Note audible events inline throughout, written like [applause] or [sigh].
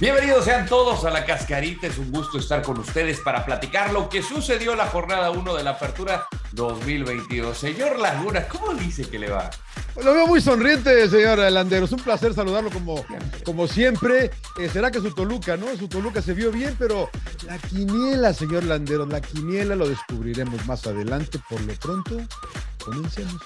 Bienvenidos sean todos a la cascarita. Es un gusto estar con ustedes para platicar lo que sucedió en la jornada 1 de la apertura 2022. Señor Laguna, ¿cómo dice que le va? Lo veo muy sonriente, señor Landeros. Un placer saludarlo como, como siempre. Eh, Será que su Toluca, ¿no? Su Toluca se vio bien, pero la quiniela, señor Landeros, la quiniela lo descubriremos más adelante. Por lo pronto, comencemos.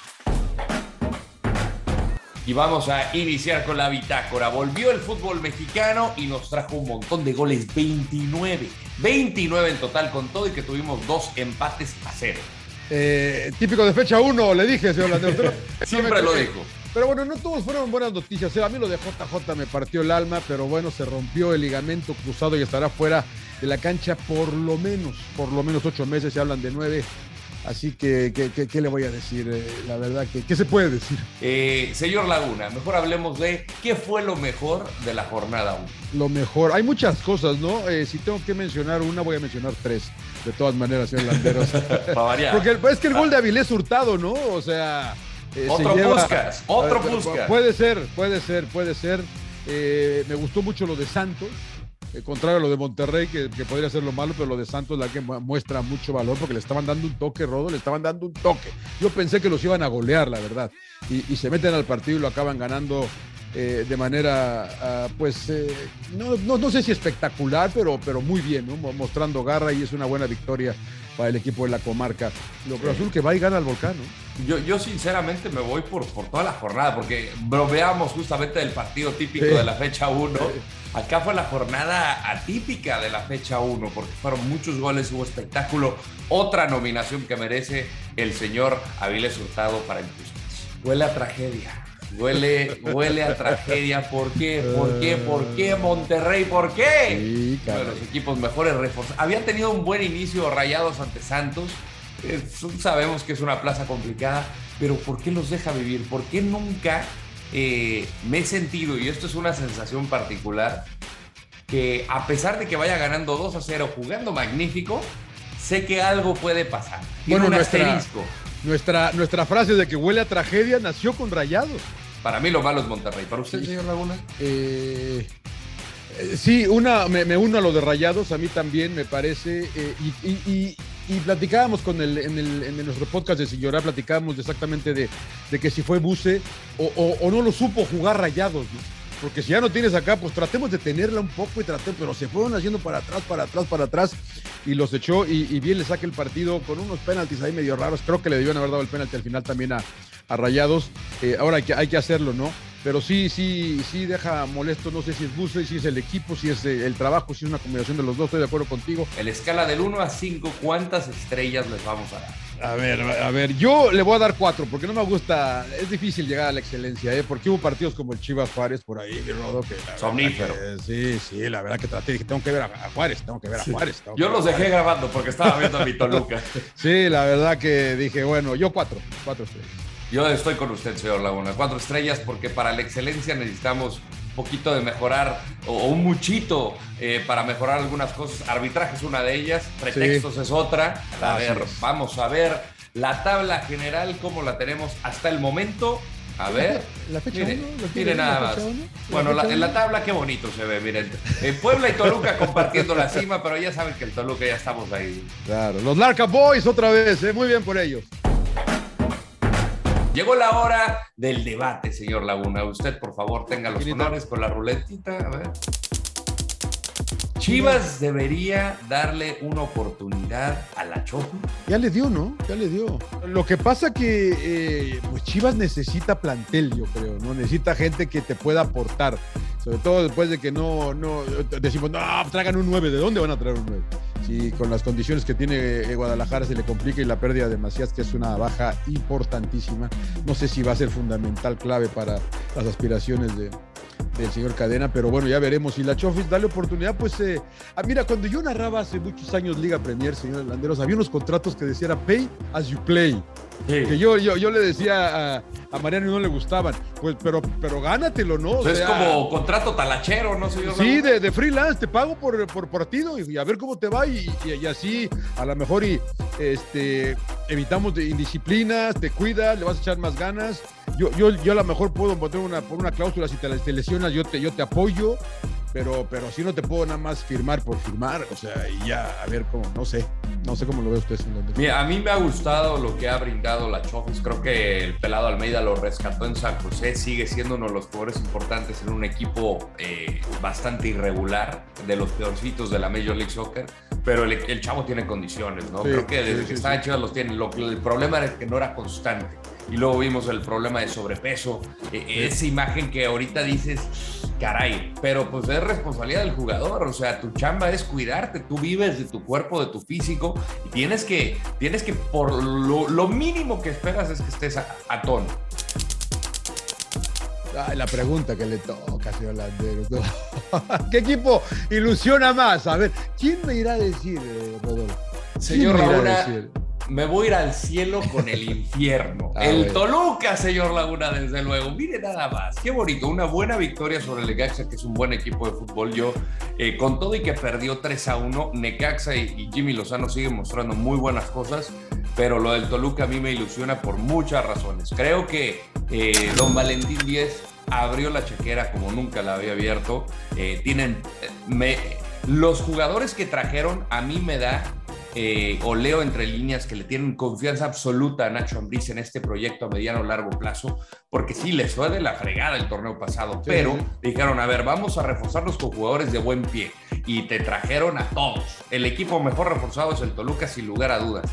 Y vamos a iniciar con la bitácora. Volvió el fútbol mexicano y nos trajo un montón de goles, 29. 29 en total con todo y que tuvimos dos empates a cero. Eh, típico de fecha 1, le dije, señor. [laughs] Siempre lo dijo. Pero bueno, no todos fueron buenas noticias. A mí lo de JJ me partió el alma, pero bueno, se rompió el ligamento cruzado y estará fuera de la cancha por lo menos, por lo menos ocho meses. Se hablan de nueve. Así que, ¿qué, qué, qué le voy a decir? Eh, la verdad, que, ¿qué se puede decir? Eh, señor Laguna, mejor hablemos de qué fue lo mejor de la jornada 1. Lo mejor, hay muchas cosas, ¿no? Eh, si tengo que mencionar una, voy a mencionar tres, de todas maneras, señor Landeros. [laughs] Porque es que el gol de Avilés Hurtado, ¿no? O sea... Eh, otro lleva, Puskas, otro Puskas. Puede ser, puede ser, puede ser. Me gustó mucho lo de Santos, eh, contrario a lo de Monterrey, que, que, podría ser lo malo, pero lo de Santos la que muestra mucho valor porque le estaban dando un toque, Rodo, le estaban dando un toque. Yo pensé que los iban a golear, la verdad. Y, y se meten al partido y lo acaban ganando eh, de manera, uh, pues, eh, no, no, no, sé si espectacular, pero, pero muy bien, ¿no? mostrando garra y es una buena victoria para el equipo de la comarca. Lo Cruz Azul que va y gana al volcán, ¿no? Yo, yo sinceramente me voy por, por toda la jornada, porque bromeamos justamente del partido típico sí. de la fecha 1. Sí. Acá fue la jornada atípica de la fecha 1, porque fueron muchos goles, hubo espectáculo. Otra nominación que merece el señor Aviles Hurtado para el Puskas. Huele a tragedia. Huele, huele a tragedia. ¿Por qué? ¿Por qué? ¿Por qué Monterrey? ¿Por qué? Sí, Uno de los equipos mejores reforzados. Habían tenido un buen inicio rayados ante Santos. Eh, sabemos que es una plaza complicada, pero ¿por qué los deja vivir? ¿Por qué nunca eh, me he sentido, y esto es una sensación particular, que a pesar de que vaya ganando 2 a 0, jugando magnífico, sé que algo puede pasar. Tiene bueno, un nuestra, asterisco. Nuestra, nuestra frase de que huele a tragedia nació con rayados. Para mí lo malo es Monterrey. ¿Para usted, sí. señor Laguna? Eh, eh, sí, una, me, me, uno a lo de Rayados, a mí también me parece. Eh, y, y, y, platicábamos con el, en, el, en nuestro podcast de Señora, platicábamos exactamente de, que si fue Buse o, o, o, no lo supo jugar Rayados. Porque si ya no tienes acá, pues tratemos de tenerla un poco y tratemos, pero se fueron haciendo para atrás, para atrás, para atrás y los echó y, bien le saca el partido con unos penaltis ahí medio raros. Creo que le debían haber dado el penalti al final también a, a Rayados. Eh, ahora que, hay que hacerlo, ¿no? Pero sí, sí, sí deja molesto, no sé si es Buse, si es el equipo, si es el trabajo, si es una combinación de los dos, estoy de acuerdo contigo. En la escala del 1 a 5, ¿cuántas estrellas les vamos a dar? A ver, a ver, yo le voy a dar cuatro, porque no me gusta, es difícil llegar a la excelencia, ¿eh? porque hubo partidos como el Chivas Juárez por ahí, mi Rodo, que... Somnífero. Que, sí, sí, la verdad que traté, dije, tengo que ver a, a Juárez, tengo que ver a Juárez. Sí. Yo los dejé grabando porque estaba viendo a mi Toluca. [laughs] sí, la verdad que dije, bueno, yo cuatro, cuatro estrellas. Yo estoy con usted, señor Laguna, cuatro estrellas, porque para la excelencia necesitamos un poquito de mejorar o un muchito eh, para mejorar algunas cosas. Arbitraje es una de ellas, pretextos sí. es otra. A ver, es. vamos a ver la tabla general, cómo la tenemos hasta el momento. A ver, la fecha mire, uno, mire nada más. Uno, bueno, la, en la tabla qué bonito se ve, miren. Puebla y Toluca compartiendo la cima, pero ya saben que el Toluca ya estamos ahí. Claro, los Larca Boys otra vez, eh, muy bien por ellos. Llegó la hora del debate, señor Laguna. Usted, por favor, tenga los honores con la ruletita. A ver. Chivas debería darle una oportunidad a la Choco. Ya le dio, ¿no? Ya le dio. Lo que pasa que eh, pues Chivas necesita plantel, yo creo, ¿no? Necesita gente que te pueda aportar. Sobre todo después de que no, no decimos, no, traigan un 9. ¿De dónde van a traer un 9? Si con las condiciones que tiene eh, Guadalajara se le complica y la pérdida de Macías, que es una baja importantísima, no sé si va a ser fundamental, clave para las aspiraciones de, del señor Cadena, pero bueno, ya veremos. Y la Chofis, dale oportunidad, pues, eh, ah, mira, cuando yo narraba hace muchos años Liga Premier, señor Landeros, había unos contratos que decían pay as you play. Que yo, yo, yo le decía a, a, Mariano y no le gustaban. Pues, pero, pero gánatelo, ¿no? O sea, es como contrato talachero, ¿no, señor? Sí, de, de, freelance, te pago por, por partido y, a ver cómo te va. Y, y, así, a lo mejor, y este evitamos de indisciplinas, te cuidas, le vas a echar más ganas. Yo, yo, a lo mejor puedo poner una, por una cláusula, si te, te lesionas, yo te, yo te apoyo pero, pero sí no te puedo nada más firmar por firmar, o sea, y ya, a ver cómo, no sé, no sé cómo lo ve usted. Mira, a mí me ha gustado lo que ha brindado la Chofis, creo que el pelado Almeida lo rescató en San José, sigue siendo uno de los jugadores importantes en un equipo eh, bastante irregular, de los peorcitos de la Major League Soccer, pero el, chavo tiene condiciones, ¿no? creo que desde que estaba en Chivas los tiene, lo, el problema era que no era constante y luego vimos el problema de sobrepeso, e, esa imagen que ahorita dices, caray, pero pues es responsabilidad del jugador, o sea, tu chamba es cuidarte, tú vives de tu cuerpo, de tu físico, y tienes que, tienes que por lo, mínimo que esperas es que estés a, tono. La pregunta que le toca, señor Landeros. [laughs] ¿Qué equipo ilusiona más? A ver, ¿quién me irá a decir, eh, Rodolfo? Señor Laguna, me voy a ir al cielo con el infierno. [laughs] Ah, el Toluca, señor Laguna, desde luego. Mire nada más. Qué bonito. Una buena victoria sobre el Necaxa, que es un buen equipo de fútbol. Yo, eh, con todo y que perdió 3 a 1, Necaxa y, Jimmy Lozano siguen mostrando muy buenas cosas. Pero lo del Toluca a mí me ilusiona por muchas razones. Creo que eh, don Valentín Díez abrió la chequera como nunca la había abierto. Eh, tienen. Me, los jugadores que trajeron a mí me da eh, o leo entre líneas que le tienen confianza absoluta a Nacho Ambriz en este proyecto a mediano o largo plazo, porque sí les fue de la fregada el torneo pasado, pero dijeron, a ver, vamos a reforzarlos con jugadores de buen pie y te trajeron a todos. El equipo mejor reforzado es el Toluca sin lugar a dudas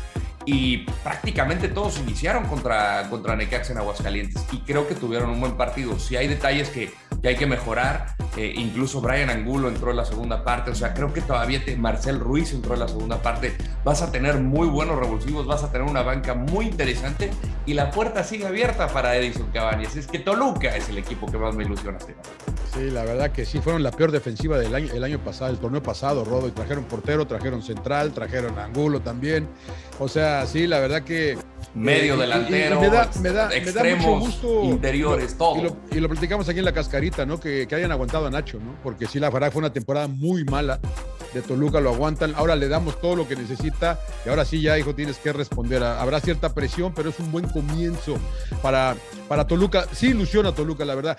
y prácticamente todos iniciaron contra, contra Necaxa en Aguascalientes y creo que tuvieron un buen partido. Si hay detalles que, que hay que mejorar, eh, incluso Brian Angulo entró en la segunda parte, o sea, creo que todavía Marcel Ruiz entró en la segunda parte, vas a tener muy buenos revulsivos, vas a tener una banca muy interesante y la puerta sigue abierta para Edison Cabañas. Es que Toluca es el equipo que más me ilusiona. Sí, la verdad que sí, fueron la peor defensiva del año, el año pasado, el torneo pasado, Rodo, y trajeron portero, trajeron central, trajeron Angulo también. O sea, sí, la verdad que. Medio eh, delantero, me da, me da, mucho gusto. Interiores, todo. Y lo, platicamos aquí en la cascarita, ¿no? Que, hayan aguantado a Nacho, ¿no? Porque sí, la verdad fue una temporada muy mala. De Toluca lo aguantan. Ahora le damos todo lo que necesita. Y ahora sí, ya, hijo, tienes que responder. Habrá cierta presión, pero es un buen comienzo para, para Toluca. Sí ilusiona Toluca, la verdad.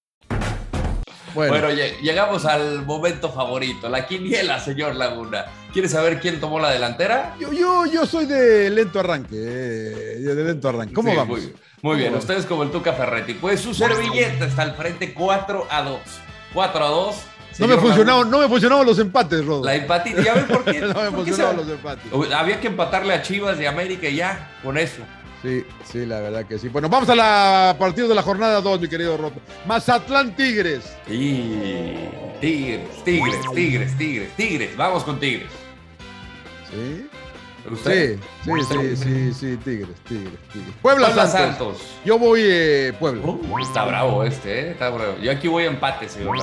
Bueno. llegamos al momento favorito, la quiniela, señor Laguna. ¿Quieres saber quién tomó la delantera? Yo, yo, yo soy de lento arranque, eh, de lento arranque. ¿Cómo vamos? Muy, bien, ustedes como el Tuca Ferretti. Pues su servilleta está al frente 4 a 2. 4 a 2. No me, funcionaban, no me funcionaban los empates, Rodo. La empatita, ¿ya ven por qué? [laughs] no me funcionaban los empates. Había que empatarle a Chivas de América y ya, con eso. Sí, sí, la verdad que sí. Bueno, vamos a la partido de la jornada 2, mi querido Roto. Mazatlán Tigres. Sí, Tigres, Tigres, Tigres, Tigres, Tigres. Vamos con Tigres. ¿Sí? Sí, sí, sí, sí, sí, Tigres, Tigres, Tigres. Puebla, Santos. Yo voy eh, Puebla. Uh, está bravo este, ¿eh? Está bravo. Yo aquí voy a empate, señor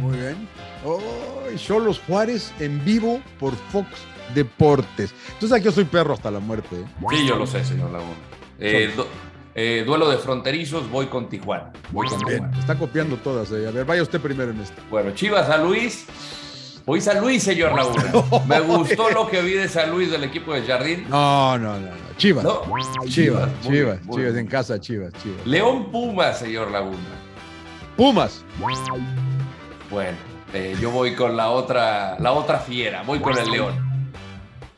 Muy bien. Oh, los Juárez en vivo por Fox Deportes. Entonces aquí yo soy perro hasta la muerte. ¿eh? Sí, yo lo sé, señor Laguna. Eh, eh, duelo de fronterizos, voy con Tijuana. Voy con Tijuana. Está copiando todas. Eh. A ver, vaya usted primero en esta. Bueno, Chivas a Luis. Voy San Luis, señor Laguna. Me gustó lo que vi de San Luis del equipo de Jardín. No, no, no. Chivas. Chivas, Chivas, Chivas, en casa, Chivas, Chivas. León Pumas, señor Laguna. Pumas. Bueno, Eh, yo voy con la otra, la otra fiera, voy con el León.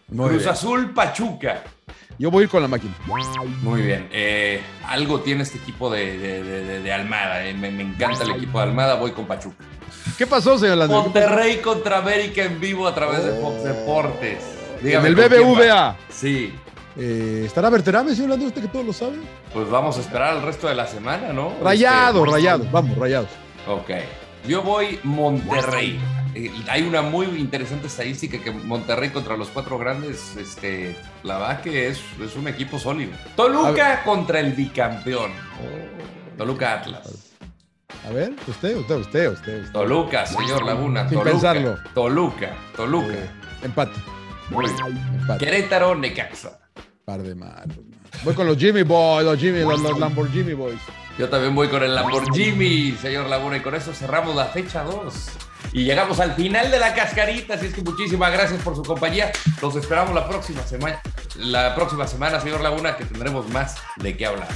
Muy Cruz bien. Azul Pachuca. Yo voy a ir con la máquina. Muy bien. Eh, algo tiene este equipo de, de- de- Almada. eh. Me, me encanta el equipo de Almada. Voy con Pachuca. ¿Qué pasó, señor Landero? Monterrey contra América en vivo a través de Fox Deportes. En Dígame el quién va. BBVA. Sí. Eh, ¿Estará Berterame, señor Landero? ¿Usted que todo lo sabe? Pues vamos a esperar el resto de la semana, ¿no? Rayados, Este, rayados. Vamos, rayados. Ok. Yo voy Monterrey. Eh, hay una muy interesante estadística que Monterrey contra los cuatro grandes, este, la verdad que es, es un equipo sólido. Toluca contra el bicampeón. Toluca Atlas. A ver, usted, usted, usted, usted. usted. Toluca, señor Laguna. Sin Toluca. pensarlo. Toluca, Toluca. Eh, empate. Muy bien. Empate. Querétaro, Necaxa. Par de malos. Voy con los Jimmy Boys, los Jimmy, los, los Lamborghini Boys. Yo también voy con el Lamborghini, señor Laguna, y con eso cerramos la fecha 2. Y llegamos al final de la cascarita, así es que muchísimas gracias por su compañía. Los esperamos la próxima semana, la próxima semana, señor Laguna, que tendremos más de qué hablar.